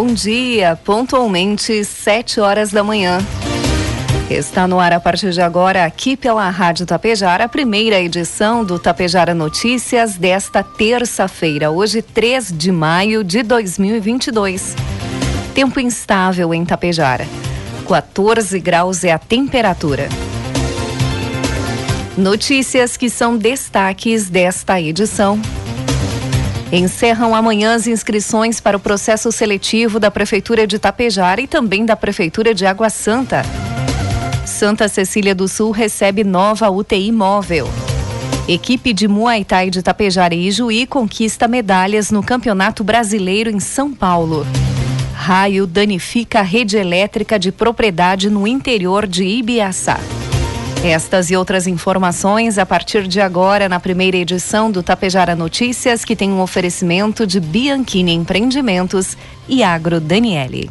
Bom dia, pontualmente sete horas da manhã. Está no ar a partir de agora, aqui pela Rádio Tapejara, a primeira edição do Tapejara Notícias desta terça-feira, hoje 3 de maio de 2022. Tempo instável em Tapejara. 14 graus é a temperatura. Notícias que são destaques desta edição. Encerram amanhã as inscrições para o processo seletivo da Prefeitura de Tapejara e também da Prefeitura de Água Santa. Santa Cecília do Sul recebe nova UTI móvel. Equipe de Muay Thai de Tapejara e Ijuí conquista medalhas no Campeonato Brasileiro em São Paulo. Raio danifica a rede elétrica de propriedade no interior de Ibiaçá. Estas e outras informações a partir de agora na primeira edição do Tapejara Notícias, que tem um oferecimento de Bianchini Empreendimentos e Agro Daniele.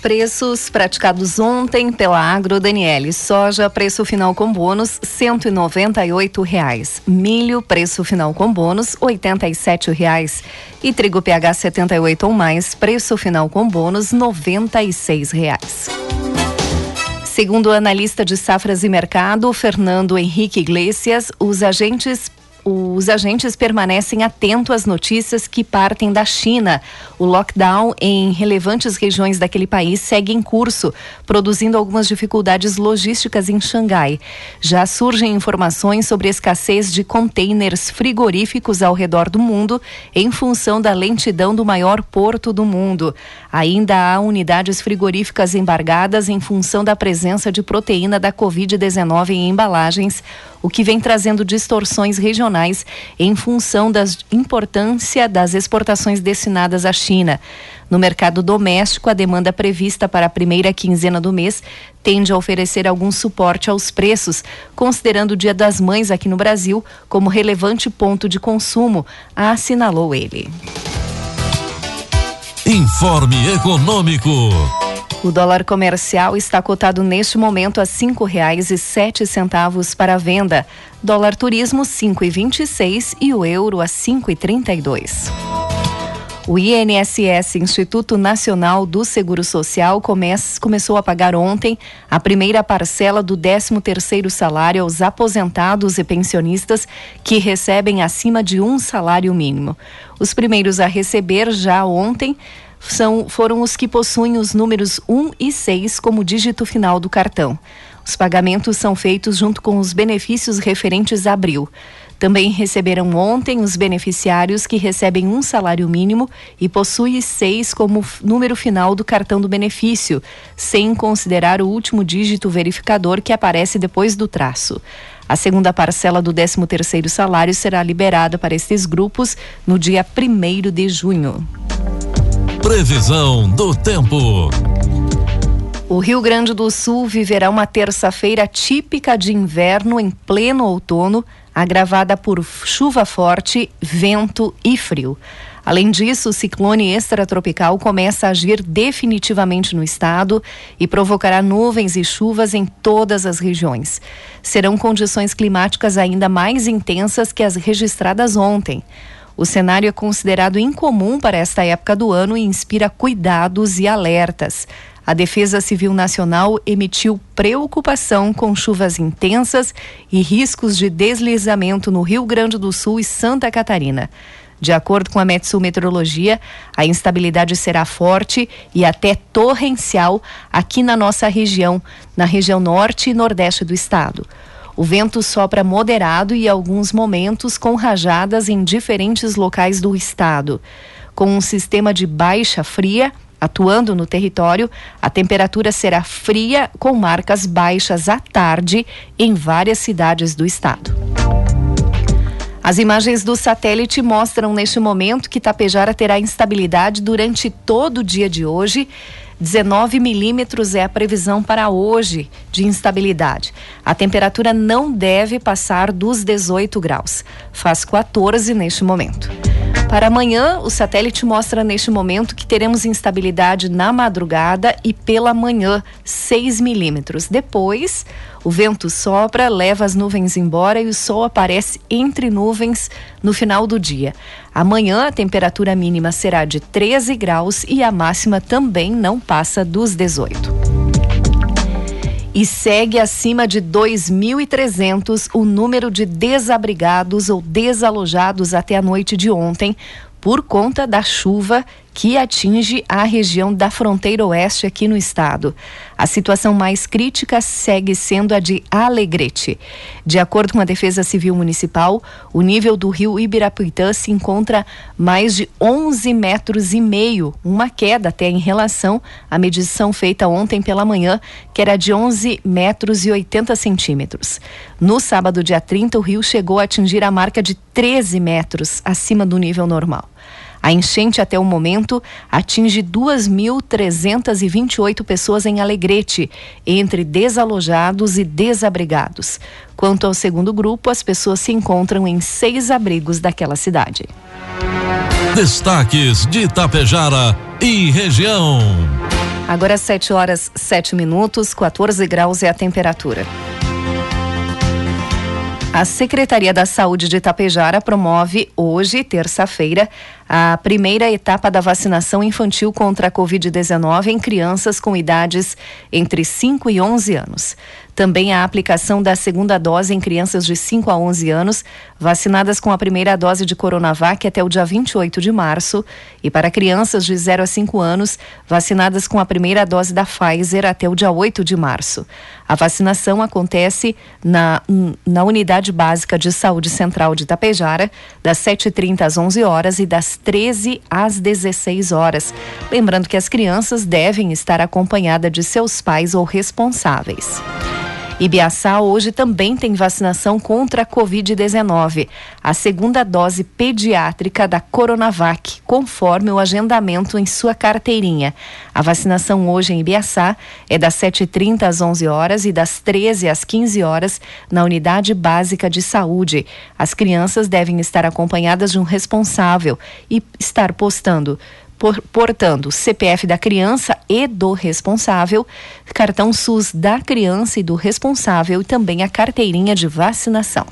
Preços praticados ontem pela Agro Daniele. Soja, preço final com bônus, cento e reais. Milho, preço final com bônus, oitenta e reais. E trigo PH 78 ou mais, preço final com bônus, noventa e reais. Segundo o analista de safras e mercado, Fernando Henrique Iglesias, os agentes os agentes permanecem atentos às notícias que partem da China. O lockdown em relevantes regiões daquele país segue em curso, produzindo algumas dificuldades logísticas em Xangai. Já surgem informações sobre escassez de containers frigoríficos ao redor do mundo, em função da lentidão do maior porto do mundo. Ainda há unidades frigoríficas embargadas em função da presença de proteína da Covid-19 em embalagens, o que vem trazendo distorções regionais em função da importância das exportações destinadas à China. No mercado doméstico, a demanda prevista para a primeira quinzena do mês tende a oferecer algum suporte aos preços, considerando o Dia das Mães aqui no Brasil como relevante ponto de consumo, assinalou ele. Informe Econômico. O dólar comercial está cotado neste momento a cinco reais e sete centavos para venda. Dólar turismo cinco e vinte e seis e o euro a cinco e trinta e dois. O INSS, Instituto Nacional do Seguro Social, começou a pagar ontem a primeira parcela do 13º salário aos aposentados e pensionistas que recebem acima de um salário mínimo. Os primeiros a receber já ontem são, foram os que possuem os números 1 e 6 como dígito final do cartão. Os pagamentos são feitos junto com os benefícios referentes a abril. Também receberam ontem os beneficiários que recebem um salário mínimo e possuem seis como número final do cartão do benefício, sem considerar o último dígito verificador que aparece depois do traço. A segunda parcela do 13º salário será liberada para estes grupos no dia 1 de junho. Previsão do tempo. O Rio Grande do Sul viverá uma terça-feira típica de inverno em pleno outono, agravada por chuva forte, vento e frio. Além disso, o ciclone extratropical começa a agir definitivamente no estado e provocará nuvens e chuvas em todas as regiões. Serão condições climáticas ainda mais intensas que as registradas ontem. O cenário é considerado incomum para esta época do ano e inspira cuidados e alertas. A Defesa Civil Nacional emitiu preocupação com chuvas intensas e riscos de deslizamento no Rio Grande do Sul e Santa Catarina. De acordo com a Metsu Meteorologia, a instabilidade será forte e até torrencial aqui na nossa região, na região norte e nordeste do estado. O vento sopra moderado e, alguns momentos, com rajadas em diferentes locais do estado. Com um sistema de baixa fria atuando no território, a temperatura será fria, com marcas baixas à tarde em várias cidades do estado. As imagens do satélite mostram neste momento que Tapejara terá instabilidade durante todo o dia de hoje. 19 milímetros é a previsão para hoje de instabilidade. A temperatura não deve passar dos 18 graus. Faz 14 neste momento. Para amanhã, o satélite mostra neste momento que teremos instabilidade na madrugada e pela manhã, 6 milímetros. Depois, o vento sopra, leva as nuvens embora e o sol aparece entre nuvens no final do dia. Amanhã, a temperatura mínima será de 13 graus e a máxima também não passa dos 18 e segue acima de 2.300 o número de desabrigados ou desalojados até a noite de ontem por conta da chuva que atinge a região da fronteira oeste aqui no estado. A situação mais crítica segue sendo a de Alegrete. De acordo com a Defesa Civil Municipal, o nível do rio Ibirapuitã se encontra mais de 11 metros e meio, uma queda até em relação à medição feita ontem pela manhã, que era de 11 metros e 80 centímetros. No sábado, dia 30, o rio chegou a atingir a marca de 13 metros acima do nível normal. A enchente até o momento atinge 2.328 pessoas em Alegrete, entre desalojados e desabrigados. Quanto ao segundo grupo, as pessoas se encontram em seis abrigos daquela cidade. Destaques de Itapejara e região. Agora 7 horas 7 minutos, 14 graus é a temperatura. A Secretaria da Saúde de Itapejara promove hoje, terça-feira, a primeira etapa da vacinação infantil contra a Covid-19 em crianças com idades entre 5 e 11 anos. Também a aplicação da segunda dose em crianças de 5 a 11 anos, vacinadas com a primeira dose de Coronavac até o dia 28 de março, e para crianças de 0 a 5 anos, vacinadas com a primeira dose da Pfizer até o dia 8 de março. A vacinação acontece na, na Unidade Básica de Saúde Central de Itapejara, das 7h30 às 11 horas e das 13 às 16 horas. Lembrando que as crianças devem estar acompanhadas de seus pais ou responsáveis. Ibiaçá hoje também tem vacinação contra a Covid-19, a segunda dose pediátrica da Coronavac, conforme o agendamento em sua carteirinha. A vacinação hoje em Ibiaçá é das 7h30 às 11 horas e das 13 às 15 horas na Unidade Básica de Saúde. As crianças devem estar acompanhadas de um responsável e estar postando por, portando CPF da criança e do responsável, cartão SUS da criança e do responsável e também a carteirinha de vacinação.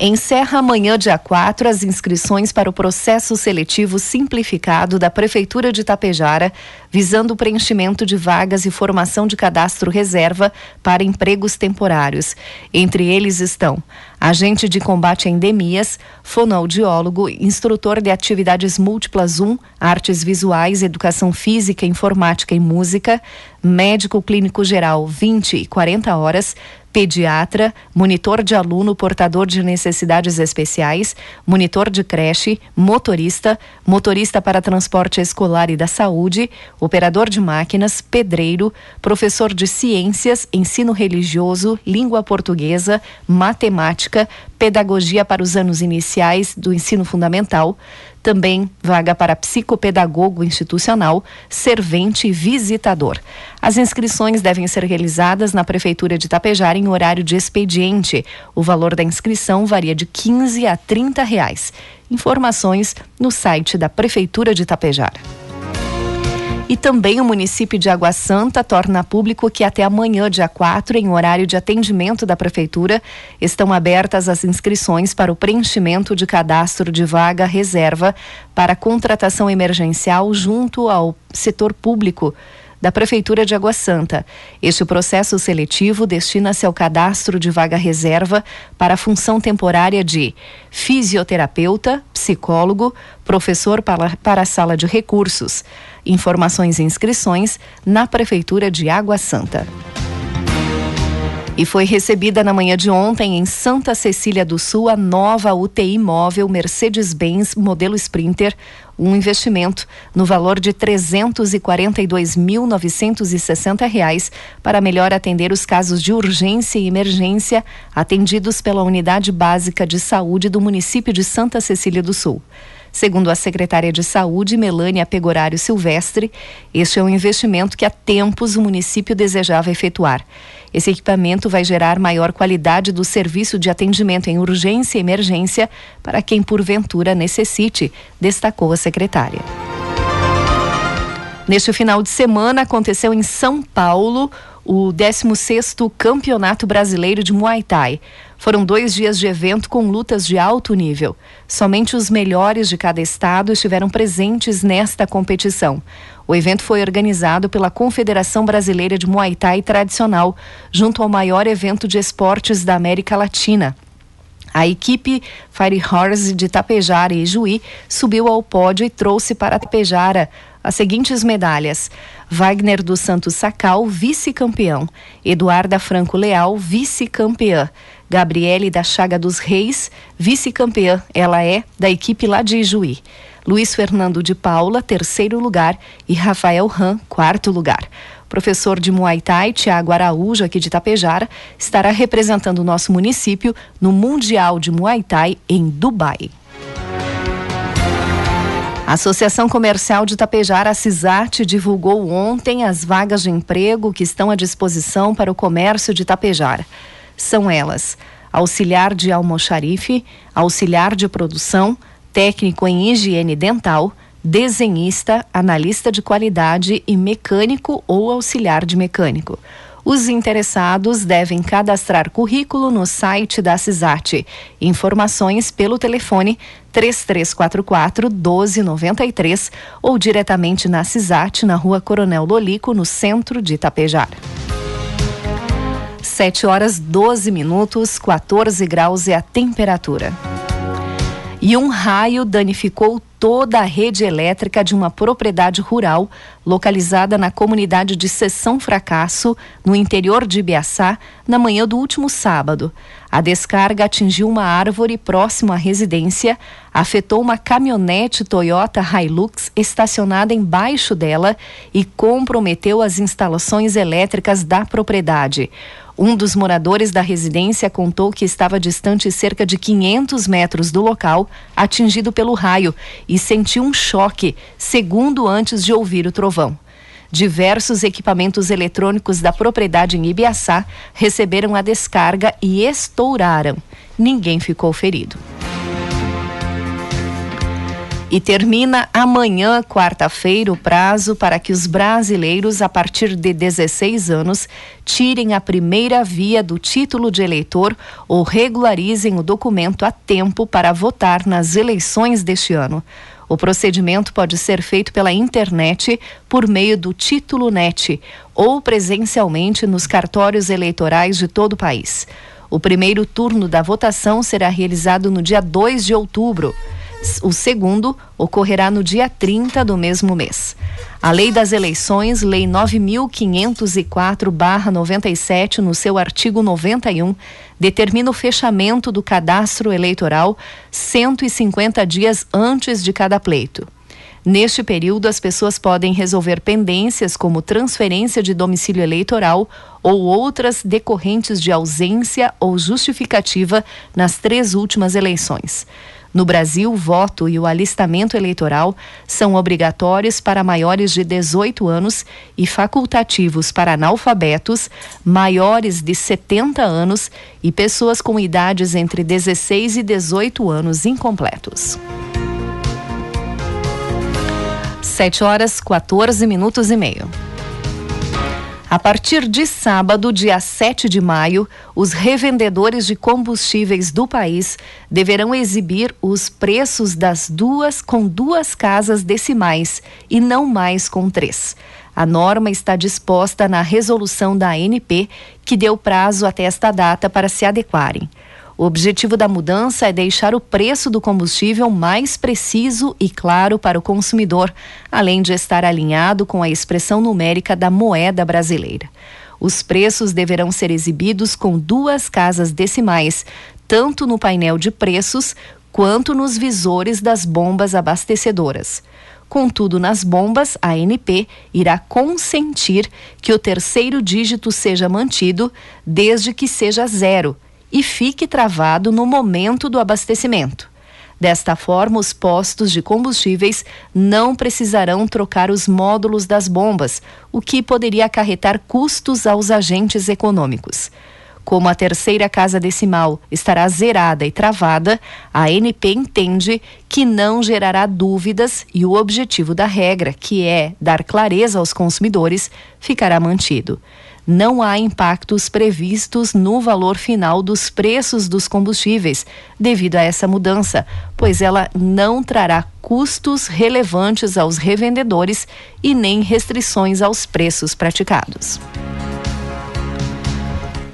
Encerra amanhã, dia 4, as inscrições para o processo seletivo simplificado da Prefeitura de Tapejara, visando o preenchimento de vagas e formação de cadastro reserva para empregos temporários. Entre eles estão agente de combate a endemias, fonoaudiólogo, instrutor de atividades múltiplas 1, artes visuais, educação física, informática e música, médico clínico geral 20 e 40 horas, pediatra, monitor de aluno portador de necessidades especiais, monitor de creche, motorista, motorista para transporte escolar e da saúde, operador de máquinas, pedreiro, professor de ciências, ensino religioso, língua portuguesa, matemática matemática, pedagogia para os anos iniciais do ensino fundamental, também vaga para psicopedagogo institucional, servente e visitador. As inscrições devem ser realizadas na Prefeitura de Tapejar em horário de expediente. O valor da inscrição varia de 15 a 30 reais. Informações no site da Prefeitura de Tapejar. E também o município de Água Santa torna público que até amanhã, dia 4, em horário de atendimento da Prefeitura, estão abertas as inscrições para o preenchimento de cadastro de vaga reserva para contratação emergencial junto ao setor público da Prefeitura de Água Santa. Este processo seletivo destina-se ao cadastro de vaga reserva para a função temporária de fisioterapeuta, psicólogo, professor para, para a sala de recursos. Informações e inscrições na Prefeitura de Água Santa e foi recebida na manhã de ontem em Santa Cecília do Sul a nova UTI móvel Mercedes-Benz modelo Sprinter, um investimento no valor de 342.960 reais para melhor atender os casos de urgência e emergência atendidos pela Unidade Básica de Saúde do município de Santa Cecília do Sul. Segundo a secretária de Saúde, Melânia Pegorário Silvestre, este é um investimento que há tempos o município desejava efetuar. Esse equipamento vai gerar maior qualidade do serviço de atendimento em urgência e emergência para quem porventura necessite, destacou a secretária. Neste final de semana aconteceu em São Paulo o 16º Campeonato Brasileiro de Muay Thai. Foram dois dias de evento com lutas de alto nível. Somente os melhores de cada estado estiveram presentes nesta competição. O evento foi organizado pela Confederação Brasileira de Muay Thai Tradicional, junto ao maior evento de esportes da América Latina. A equipe Fire Horse de Tapejara e Juí subiu ao pódio e trouxe para Tapejara as seguintes medalhas: Wagner dos Santos Sacal, vice-campeão, Eduarda Franco Leal, vice-campeã, Gabriele da Chaga dos Reis, vice-campeã, ela é da equipe lá de Juí. Luiz Fernando de Paula, terceiro lugar, e Rafael Ram, quarto lugar. professor de Muay Thai, Tiago Araújo, aqui de Tapejara, estará representando o nosso município no Mundial de Muay Thai em Dubai. A Associação Comercial de Tapejara, a CISAT, divulgou ontem as vagas de emprego que estão à disposição para o comércio de Tapejara. São elas: auxiliar de almoxarife, auxiliar de produção, técnico em higiene dental, desenhista, analista de qualidade e mecânico ou auxiliar de mecânico. Os interessados devem cadastrar currículo no site da CISAT. Informações pelo telefone 3344 1293 ou diretamente na CISAT, na rua Coronel Lolico, no centro de Itapejar. 7 horas 12 minutos, 14 graus é a temperatura e um raio danificou toda a rede elétrica de uma propriedade rural localizada na comunidade de Sessão Fracasso, no interior de Ibiaçá, na manhã do último sábado. A descarga atingiu uma árvore próximo à residência, afetou uma caminhonete Toyota Hilux estacionada embaixo dela e comprometeu as instalações elétricas da propriedade. Um dos moradores da residência contou que estava distante cerca de 500 metros do local, atingido pelo raio, e sentiu um choque, segundo antes de ouvir o trovão. Diversos equipamentos eletrônicos da propriedade em Ibiaçá receberam a descarga e estouraram. Ninguém ficou ferido. E termina amanhã, quarta-feira, o prazo para que os brasileiros a partir de 16 anos tirem a primeira via do título de eleitor ou regularizem o documento a tempo para votar nas eleições deste ano. O procedimento pode ser feito pela internet por meio do Título Net ou presencialmente nos cartórios eleitorais de todo o país. O primeiro turno da votação será realizado no dia 2 de outubro. O segundo ocorrerá no dia 30 do mesmo mês. A Lei das Eleições, Lei 9504-97, no seu artigo 91, determina o fechamento do cadastro eleitoral 150 dias antes de cada pleito. Neste período, as pessoas podem resolver pendências como transferência de domicílio eleitoral ou outras decorrentes de ausência ou justificativa nas três últimas eleições. No Brasil, o voto e o alistamento eleitoral são obrigatórios para maiores de 18 anos e facultativos para analfabetos, maiores de 70 anos e pessoas com idades entre 16 e 18 anos incompletos. 7 horas 14 minutos e meio. A partir de sábado, dia 7 de maio, os revendedores de combustíveis do país deverão exibir os preços das duas com duas casas decimais e não mais com três. A norma está disposta na resolução da ANP, que deu prazo até esta data para se adequarem. O objetivo da mudança é deixar o preço do combustível mais preciso e claro para o consumidor, além de estar alinhado com a expressão numérica da moeda brasileira. Os preços deverão ser exibidos com duas casas decimais, tanto no painel de preços quanto nos visores das bombas abastecedoras. Contudo, nas bombas, a ANP irá consentir que o terceiro dígito seja mantido, desde que seja zero e fique travado no momento do abastecimento. Desta forma, os postos de combustíveis não precisarão trocar os módulos das bombas, o que poderia acarretar custos aos agentes econômicos. Como a terceira casa decimal estará zerada e travada, a NP entende que não gerará dúvidas e o objetivo da regra, que é dar clareza aos consumidores, ficará mantido não há impactos previstos no valor final dos preços dos combustíveis devido a essa mudança, pois ela não trará custos relevantes aos revendedores e nem restrições aos preços praticados.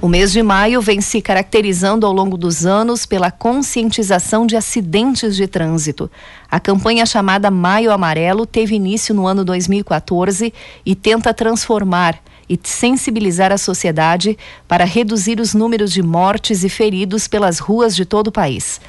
O mês de maio vem se caracterizando ao longo dos anos pela conscientização de acidentes de trânsito. A campanha chamada Maio Amarelo teve início no ano 2014 e tenta transformar e sensibilizar a sociedade para reduzir os números de mortes e feridos pelas ruas de todo o país.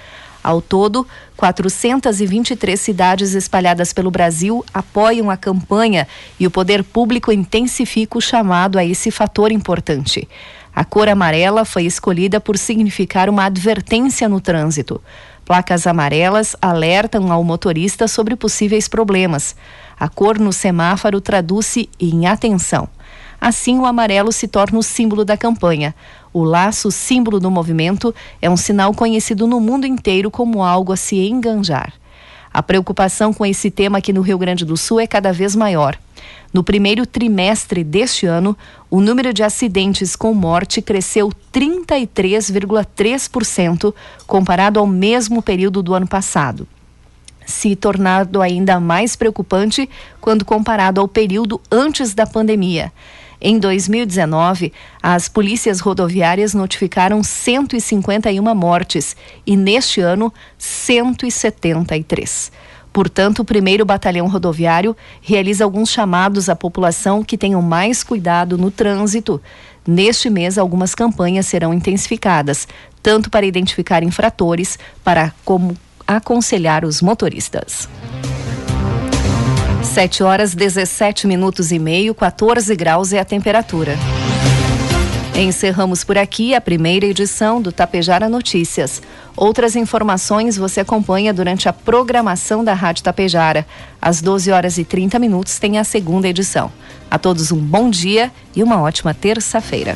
Ao todo, 423 cidades espalhadas pelo Brasil apoiam a campanha e o poder público intensifica o chamado a esse fator importante. A cor amarela foi escolhida por significar uma advertência no trânsito. Placas amarelas alertam ao motorista sobre possíveis problemas. A cor no semáforo traduz-se em atenção. Assim, o amarelo se torna o símbolo da campanha. O laço, símbolo do movimento, é um sinal conhecido no mundo inteiro como algo a se enganjar. A preocupação com esse tema aqui no Rio Grande do Sul é cada vez maior. No primeiro trimestre deste ano, o número de acidentes com morte cresceu 33,3% comparado ao mesmo período do ano passado se tornado ainda mais preocupante quando comparado ao período antes da pandemia. Em 2019, as polícias rodoviárias notificaram 151 mortes e neste ano 173. Portanto, o primeiro batalhão rodoviário realiza alguns chamados à população que tenham mais cuidado no trânsito. Neste mês, algumas campanhas serão intensificadas, tanto para identificar infratores, para como aconselhar os motoristas. 7 horas 17 minutos e meio, 14 graus é a temperatura. Encerramos por aqui a primeira edição do Tapejara Notícias. Outras informações você acompanha durante a programação da Rádio Tapejara. Às 12 horas e 30 minutos tem a segunda edição. A todos um bom dia e uma ótima terça-feira.